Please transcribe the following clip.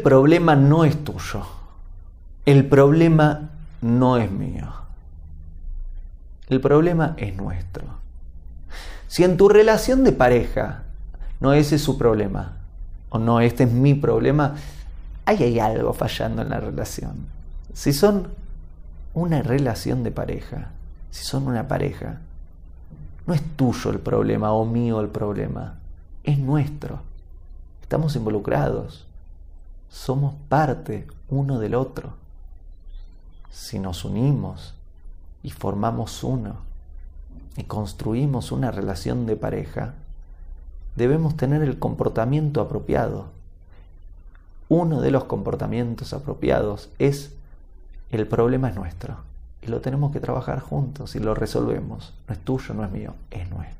problema no es tuyo. El problema no es mío. El problema es nuestro. Si en tu relación de pareja no ese es su problema, o no, este es mi problema, ahí hay algo fallando en la relación. Si son una relación de pareja, si son una pareja, no es tuyo el problema o mío el problema, es nuestro. Estamos involucrados, somos parte uno del otro. Si nos unimos y formamos uno y construimos una relación de pareja, debemos tener el comportamiento apropiado. Uno de los comportamientos apropiados es el problema es nuestro y lo tenemos que trabajar juntos y lo resolvemos. No es tuyo, no es mío, es nuestro.